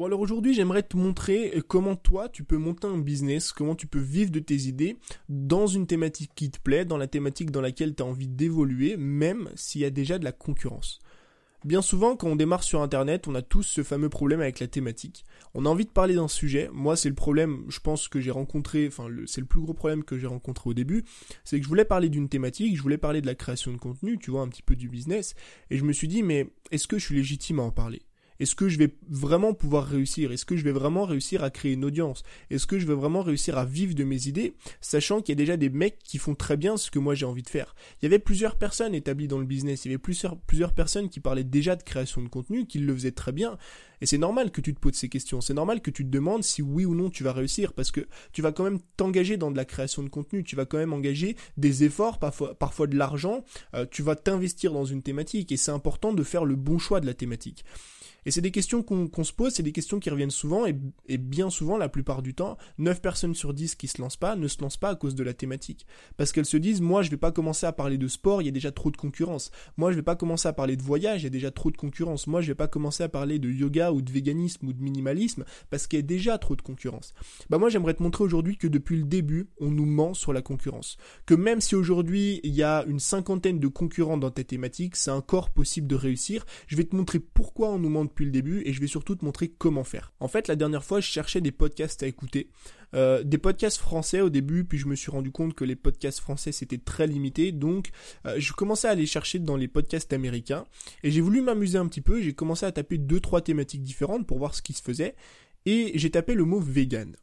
Bon alors aujourd'hui j'aimerais te montrer euh, comment toi tu peux monter un business, comment tu peux vivre de tes idées dans une thématique qui te plaît, dans la thématique dans laquelle tu as envie d'évoluer, même s'il y a déjà de la concurrence. Bien souvent, quand on démarre sur Internet, on a tous ce fameux problème avec la thématique. On a envie de parler d'un sujet. Moi, c'est le problème, je pense que j'ai rencontré, enfin, c'est le plus gros problème que j'ai rencontré au début. C'est que je voulais parler d'une thématique, je voulais parler de la création de contenu, tu vois, un petit peu du business. Et je me suis dit, mais est-ce que je suis légitime à en parler? Est-ce que je vais vraiment pouvoir réussir? Est-ce que je vais vraiment réussir à créer une audience? Est-ce que je vais vraiment réussir à vivre de mes idées, sachant qu'il y a déjà des mecs qui font très bien ce que moi j'ai envie de faire? Il y avait plusieurs personnes établies dans le business, il y avait plusieurs, personnes qui parlaient déjà de création de contenu, qui le faisaient très bien, et c'est normal que tu te poses ces questions, c'est normal que tu te demandes si oui ou non tu vas réussir, parce que tu vas quand même t'engager dans de la création de contenu, tu vas quand même engager des efforts, parfois, parfois de l'argent, euh, tu vas t'investir dans une thématique, et c'est important de faire le bon choix de la thématique. Et c'est des questions qu'on se pose, c'est des questions qui reviennent souvent, et, bien souvent, la plupart du temps, 9 personnes sur 10 qui se lancent pas ne se lancent pas à cause de la thématique. Parce qu'elles se disent, moi je vais pas commencer à parler de sport, il y a déjà trop de concurrence. Moi je vais pas commencer à parler de voyage, il y a déjà trop de concurrence. Moi je vais pas commencer à parler de yoga ou de véganisme ou de minimalisme, parce qu'il y a déjà trop de concurrence. Bah moi j'aimerais te montrer aujourd'hui que depuis le début, on nous ment sur la concurrence. Que même si aujourd'hui il y a une cinquantaine de concurrents dans ta thématique, c'est encore possible de réussir. Je vais te montrer pourquoi on nous ment depuis le début et je vais surtout te montrer comment faire. En fait, la dernière fois, je cherchais des podcasts à écouter. Euh, des podcasts français au début, puis je me suis rendu compte que les podcasts français c'était très limité, donc euh, je commençais à aller chercher dans les podcasts américains, et j'ai voulu m'amuser un petit peu, j'ai commencé à taper deux trois thématiques différentes pour voir ce qui se faisait, et j'ai tapé le mot vegan.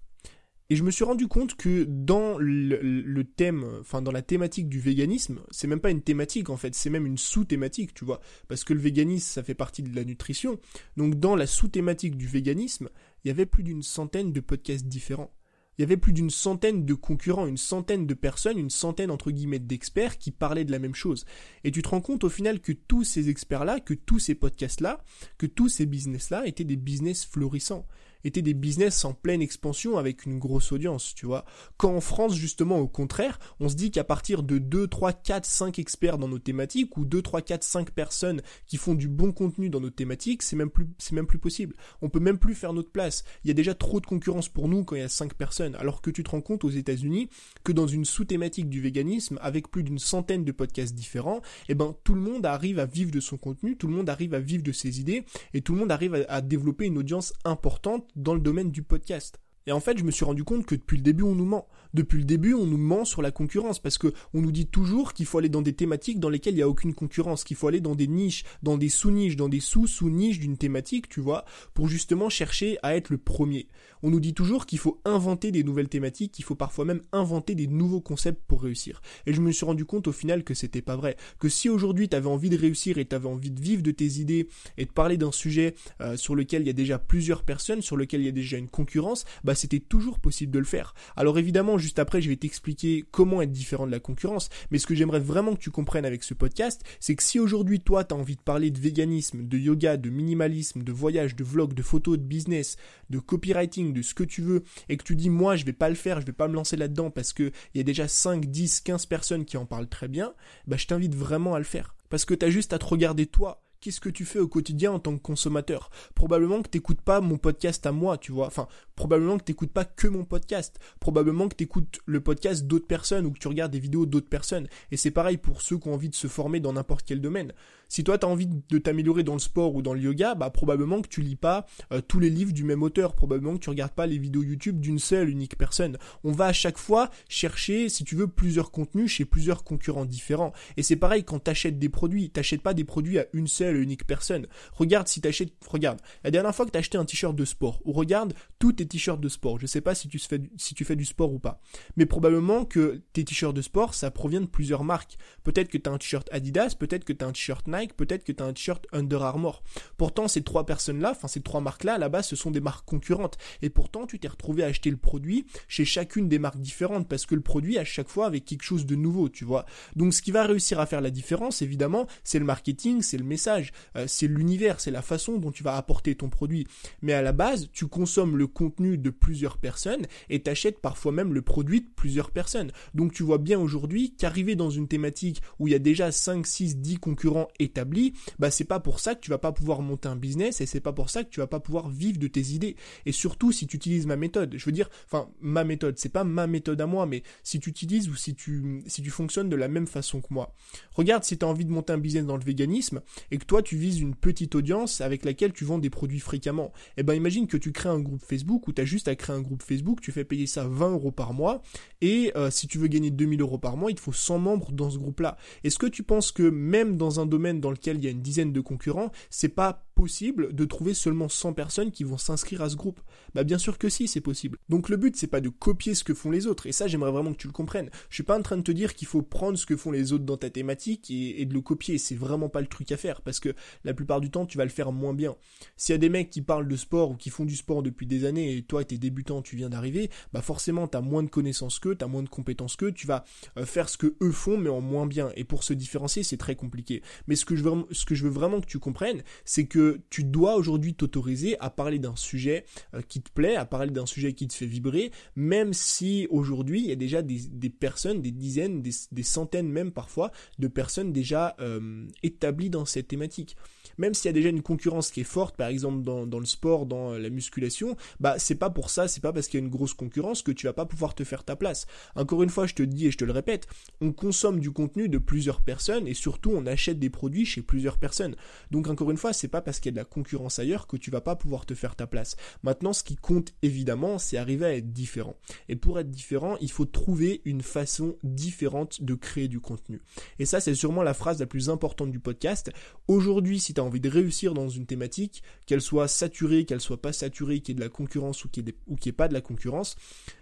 Et je me suis rendu compte que dans le, thème, enfin dans la thématique du véganisme, c'est même pas une thématique en fait, c'est même une sous-thématique, tu vois, parce que le véganisme ça fait partie de la nutrition. Donc dans la sous-thématique du véganisme, il y avait plus d'une centaine de podcasts différents. Il y avait plus d'une centaine de concurrents, une centaine de personnes, une centaine entre guillemets d'experts qui parlaient de la même chose. Et tu te rends compte au final que tous ces experts-là, que tous ces podcasts-là, que tous ces business-là étaient des business florissants étaient des business en pleine expansion avec une grosse audience, tu vois. Quand en France, justement, au contraire, on se dit qu'à partir de 2, 3, 4, 5 experts dans nos thématiques, ou 2, 3, 4, 5 personnes qui font du bon contenu dans nos thématiques, c'est même plus, c'est même plus possible. On peut même plus faire notre place. Il y a déjà trop de concurrence pour nous quand il y a 5 personnes, alors que tu te rends compte aux États-Unis que dans une sous-thématique du véganisme, avec plus d'une centaine de podcasts différents, eh ben, tout le monde arrive à vivre de son contenu, tout le monde arrive à vivre de ses idées, et tout le monde arrive à développer une audience importante dans le domaine du podcast. Et en fait, je me suis rendu compte que depuis le début, on nous ment. Depuis le début, on nous ment sur la concurrence parce que on nous dit toujours qu'il faut aller dans des thématiques dans lesquelles il n'y a aucune concurrence, qu'il faut aller dans des niches, dans des sous-niches, dans des sous-sous-niches d'une thématique, tu vois, pour justement chercher à être le premier. On nous dit toujours qu'il faut inventer des nouvelles thématiques, qu'il faut parfois même inventer des nouveaux concepts pour réussir. Et je me suis rendu compte au final que c'était pas vrai. Que si aujourd'hui tu avais envie de réussir et tu avais envie de vivre de tes idées et de parler d'un sujet euh, sur lequel il y a déjà plusieurs personnes, sur lequel il y a déjà une concurrence, bah c'était toujours possible de le faire. Alors évidemment, juste après, je vais t'expliquer comment être différent de la concurrence, mais ce que j'aimerais vraiment que tu comprennes avec ce podcast, c'est que si aujourd'hui toi tu as envie de parler de véganisme, de yoga, de minimalisme, de voyage, de vlog, de photos, de business, de copywriting, de ce que tu veux, et que tu dis moi je vais pas le faire, je vais pas me lancer là-dedans parce que il y a déjà 5, 10, 15 personnes qui en parlent très bien, bah je t'invite vraiment à le faire. Parce que tu as juste à te regarder toi, qu'est-ce que tu fais au quotidien en tant que consommateur? Probablement que t'écoutes pas mon podcast à moi, tu vois. Enfin, probablement que t'écoutes pas que mon podcast. Probablement que t'écoutes le podcast d'autres personnes ou que tu regardes des vidéos d'autres personnes. Et c'est pareil pour ceux qui ont envie de se former dans n'importe quel domaine. Si toi t'as envie de t'améliorer dans le sport ou dans le yoga, bah probablement que tu lis pas euh, tous les livres du même auteur. Probablement que tu regardes pas les vidéos YouTube d'une seule unique personne. On va à chaque fois chercher, si tu veux, plusieurs contenus chez plusieurs concurrents différents. Et c'est pareil quand t'achètes des produits. T'achètes pas des produits à une seule unique personne. Regarde si t'achètes, regarde, la dernière fois que t'as acheté un t-shirt de sport, ou regarde tous tes t-shirts de sport. Je sais pas si tu, fais, si tu fais du sport ou pas. Mais probablement que tes t-shirts de sport, ça provient de plusieurs marques. Peut-être que t'as un t-shirt Adidas, peut-être que t'as un t-shirt Nike, peut-être que t'as un t-shirt Under Armour. Pourtant, ces trois personnes-là, enfin ces trois marques-là, à la base, ce sont des marques concurrentes. Et pourtant, tu t'es retrouvé à acheter le produit chez chacune des marques différentes, parce que le produit, à chaque fois, avec quelque chose de nouveau, tu vois. Donc, ce qui va réussir à faire la différence, évidemment, c'est le marketing, c'est le message. Euh, c'est l'univers, c'est la façon dont tu vas apporter ton produit. Mais à la base, tu consommes le contenu de plusieurs personnes et t'achètes parfois même le produit de plusieurs personnes. Donc tu vois bien aujourd'hui qu'arriver dans une thématique où il y a déjà 5, 6, 10 concurrents et établi, bah c'est pas pour ça que tu vas pas pouvoir monter un business et c'est pas pour ça que tu vas pas pouvoir vivre de tes idées. Et surtout si tu utilises ma méthode, je veux dire, enfin ma méthode, c'est pas ma méthode à moi, mais si tu utilises ou si tu si tu fonctionnes de la même façon que moi. Regarde si tu as envie de monter un business dans le véganisme et que toi tu vises une petite audience avec laquelle tu vends des produits fréquemment. Eh ben imagine que tu crées un groupe Facebook où tu as juste à créer un groupe Facebook, tu fais payer ça 20 euros par mois et euh, si tu veux gagner 2000 euros par mois, il te faut 100 membres dans ce groupe-là. Est-ce que tu penses que même dans un domaine dans lequel il y a une dizaine de concurrents, c'est pas possible de trouver seulement 100 personnes qui vont s'inscrire à ce groupe Bah bien sûr que si, c'est possible. Donc le but c'est pas de copier ce que font les autres et ça j'aimerais vraiment que tu le comprennes. Je suis pas en train de te dire qu'il faut prendre ce que font les autres dans ta thématique et, de le copier, c'est vraiment pas le truc à faire parce que la plupart du temps tu vas le faire moins bien. S'il y a des mecs qui parlent de sport ou qui font du sport depuis des années et toi t'es débutant, tu viens d'arriver, bah forcément t'as moins de connaissances qu'eux, t'as moins de compétences qu'eux, tu vas euh, faire ce que eux font mais en moins bien et pour se différencier c'est très compliqué. Mais ce que je veux, ce que je veux vraiment que tu comprennes, c'est que tu dois aujourd'hui t'autoriser à parler d'un sujet euh, qui te plaît, à parler d'un sujet qui te fait vibrer, même si aujourd'hui il y a déjà des, personnes, des dizaines, des, centaines même parfois, de personnes déjà euh, établies dans cette thématique même s'il y a déjà une concurrence qui est forte, par exemple dans, le sport, dans la musculation, bah c'est pas pour ça, c'est pas parce qu'il y a une grosse concurrence que tu vas pas pouvoir te faire ta place. Encore une fois, je te dis et je te le répète, on consomme du contenu de plusieurs personnes et surtout on achète des produits chez plusieurs personnes. Donc encore une fois, c'est pas parce qu'il y a de la concurrence ailleurs que tu vas pas pouvoir te faire ta place. Maintenant, ce qui compte évidemment, c'est arriver à être différent. Et pour être différent, il faut trouver une façon différente de créer du contenu. Et ça, c'est sûrement la phrase la plus importante du podcast. Aujourd'hui, si tu as envie de réussir dans une thématique, qu'elle soit saturée, qu'elle soit pas saturée, qu'il y ait de la concurrence ou qu'il n'y ait, ait, pas de la concurrence,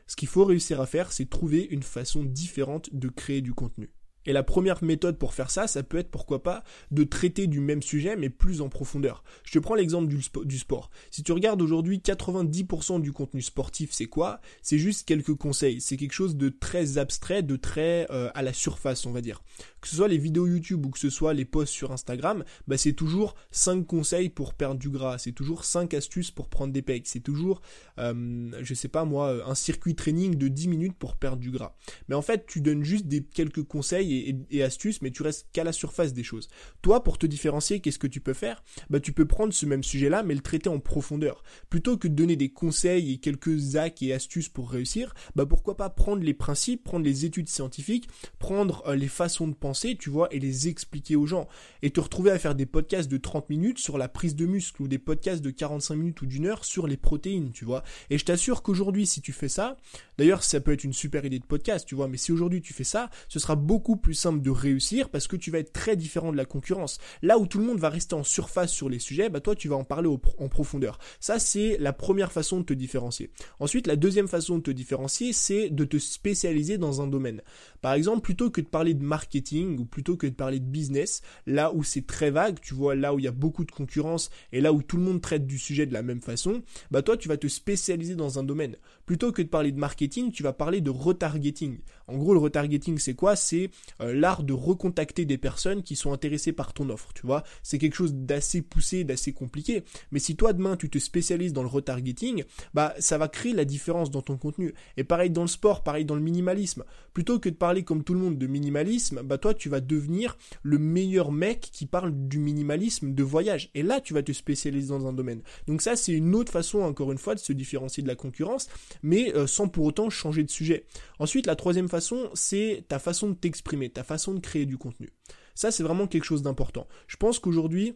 ce qu'il faut réussir à faire, c'est trouver une façon différente de créer du contenu. Et la première méthode pour faire ça, ça peut être pourquoi pas de traiter du même sujet mais plus en profondeur. Je te prends l'exemple du, sport. Si tu regardes aujourd'hui 90% du contenu sportif, c'est quoi? C'est juste quelques conseils. C'est quelque chose de très abstrait, de très euh, à la surface, on va dire. Que ce soit les vidéos YouTube ou que ce soit les posts sur Instagram, bah c'est toujours 5 conseils pour perdre du gras, c'est toujours 5 astuces pour prendre des pecs, c'est toujours, euh, je sais pas moi, un circuit training de 10 minutes pour perdre du gras. Mais en fait, tu donnes juste des quelques conseils astuces, mais tu restes qu'à la surface des choses. Toi, pour te différencier, qu'est-ce que tu peux faire? Bah, tu peux prendre ce même sujet-là, mais le traiter en profondeur. Plutôt que de donner des conseils et quelques hacks et astuces pour réussir, bah pourquoi pas prendre les principes, prendre les études scientifiques, prendre euh, les façons de penser, tu vois, et les expliquer aux gens. Et te retrouver à faire des podcasts de 30 minutes sur la prise de muscle ou des podcasts de 45 minutes ou d'une heure sur les protéines, tu vois. Et je t'assure qu'aujourd'hui, si tu fais ça, d'ailleurs, ça peut être une super idée de podcast, tu vois, mais si aujourd'hui tu fais ça, ce sera beaucoup plus simple de réussir parce que tu vas être très différent de la concurrence. Là où tout le monde va rester en surface sur les sujets, bah toi tu vas en parler en profondeur. Ça c'est la première façon de te différencier. Ensuite, la deuxième façon de te différencier, c'est de te spécialiser dans un domaine. Par exemple, plutôt que de parler de marketing ou plutôt que de parler de business, là où c'est très vague, tu vois, là où il y a beaucoup de concurrence et là où tout le monde traite du sujet de la même façon, bah toi tu vas te spécialiser dans un domaine. Plutôt que de parler de marketing, tu vas parler de retargeting. En gros, le retargeting c'est quoi? C'est l'art de recontacter des personnes qui sont intéressées par ton offre, tu vois. C'est quelque chose d'assez poussé, d'assez compliqué. Mais si toi demain tu te spécialises dans le retargeting, bah ça va créer la différence dans ton contenu. Et pareil dans le sport, pareil dans le minimalisme. Plutôt que de parler comme tout le monde de minimalisme, bah toi tu vas devenir le meilleur mec qui parle du minimalisme de voyage. Et là tu vas te spécialiser dans un domaine. Donc ça c'est une autre façon encore une fois de se différencier de la concurrence, mais euh, sans pour autant changer de sujet. Ensuite la troisième façon c'est ta façon de t'exprimer, ta façon de créer du contenu. Ça, c'est vraiment quelque chose d'important. Je pense qu'aujourd'hui,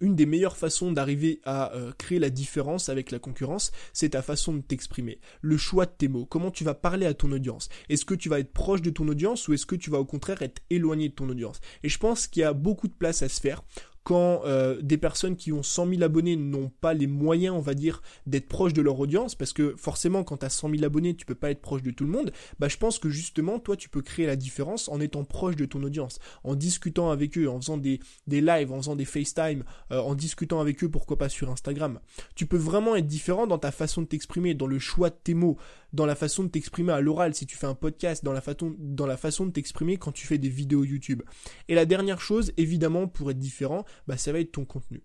une des meilleures façons d'arriver à euh, créer la différence avec la concurrence, c'est ta façon de t'exprimer, le choix de tes mots, comment tu vas parler à ton audience? Est-ce que tu vas être proche de ton audience ou est-ce que tu vas au contraire être éloigné de ton audience? Et je pense qu'il y a beaucoup de place à se faire quand euh, des personnes qui ont 100 000 abonnés n'ont pas les moyens, on va dire, d'être proches de leur audience, parce que forcément, quand tu as 100 000 abonnés, tu peux pas être proche de tout le monde, bah je pense que justement, toi, tu peux créer la différence en étant proche de ton audience, en discutant avec eux, en faisant des, des lives, en faisant des FaceTime, euh, en discutant avec eux, pourquoi pas sur Instagram. Tu peux vraiment être différent dans ta façon de t'exprimer, dans le choix de tes mots, dans la façon de t'exprimer à l'oral si tu fais un podcast, dans la, façon, dans la façon de t'exprimer quand tu fais des vidéos YouTube. Et la dernière chose, évidemment, pour être différent, bah, ça va être ton contenu.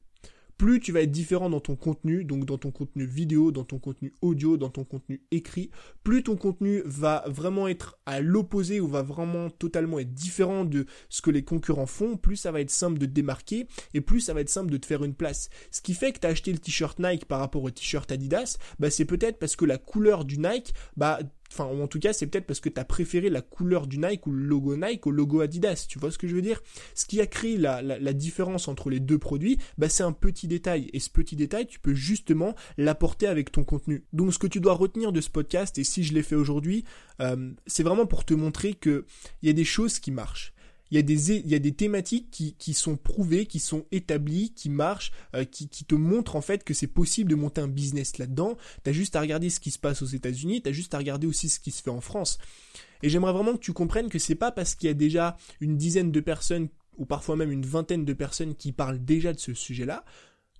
Plus tu vas être différent dans ton contenu, donc dans ton contenu vidéo, dans ton contenu audio, dans ton contenu écrit, plus ton contenu va vraiment être à l'opposé ou va vraiment totalement être différent de ce que les concurrents font, plus ça va être simple de démarquer et plus ça va être simple de te faire une place. Ce qui fait que tu acheté le t-shirt Nike par rapport au t-shirt Adidas, bah c'est peut-être parce que la couleur du Nike, bah Enfin, en tout cas, c'est peut-être parce que tu as préféré la couleur du Nike ou le logo Nike au logo Adidas. Tu vois ce que je veux dire? Ce qui a créé la, différence entre les deux produits, bah, c'est un petit détail. Et ce petit détail, tu peux justement l'apporter avec ton contenu. Donc, ce que tu dois retenir de ce podcast, et si je l'ai fait aujourd'hui, euh, c'est vraiment pour te montrer qu'il y a des choses qui marchent il y a des, il y a des thématiques qui, qui sont prouvées, qui sont établies, qui marchent, euh, qui, qui te montrent en fait que c'est possible de monter un business là-dedans. T'as juste à regarder ce qui se passe aux États-Unis, t'as juste à regarder aussi ce qui se fait en France. Et j'aimerais vraiment que tu comprennes que c'est pas parce qu'il y a déjà une dizaine de personnes ou parfois même une vingtaine de personnes qui parlent déjà de ce sujet-là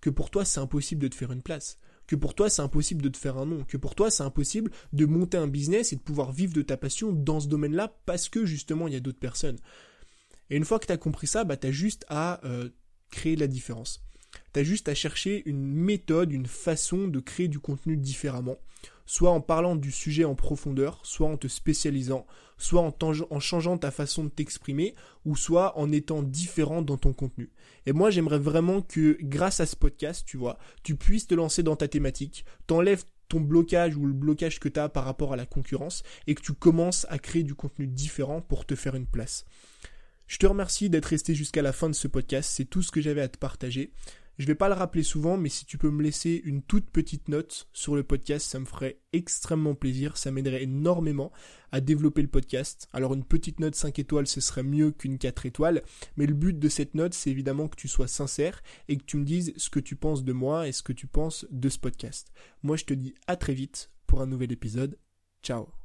que pour toi c'est impossible de te faire une place que pour toi c'est impossible de te faire un nom, que pour toi c'est impossible de monter un business et de pouvoir vivre de ta passion dans ce domaine-là parce que justement il y a d'autres personnes. Et une fois que tu as compris ça, bah, tu as juste à euh, créer la différence. Tu as juste à chercher une méthode, une façon de créer du contenu différemment. Soit en parlant du sujet en profondeur, soit en te spécialisant, soit en, en changeant ta façon de t'exprimer, ou soit en étant différent dans ton contenu. Et moi, j'aimerais vraiment que, grâce à ce podcast, tu vois, tu puisses te lancer dans ta thématique, t'enlèves ton blocage ou le blocage que tu as par rapport à la concurrence, et que tu commences à créer du contenu différent pour te faire une place. Je te remercie d'être resté jusqu'à la fin de ce podcast, c'est tout ce que j'avais à te partager. Je vais pas le rappeler souvent, mais si tu peux me laisser une toute petite note sur le podcast, ça me ferait extrêmement plaisir, ça m'aiderait énormément à développer le podcast. Alors une petite note 5 étoiles, ce serait mieux qu'une 4 étoiles, mais le but de cette note, c'est évidemment que tu sois sincère et que tu me dises ce que tu penses de moi et ce que tu penses de ce podcast. Moi, je te dis à très vite pour un nouvel épisode. Ciao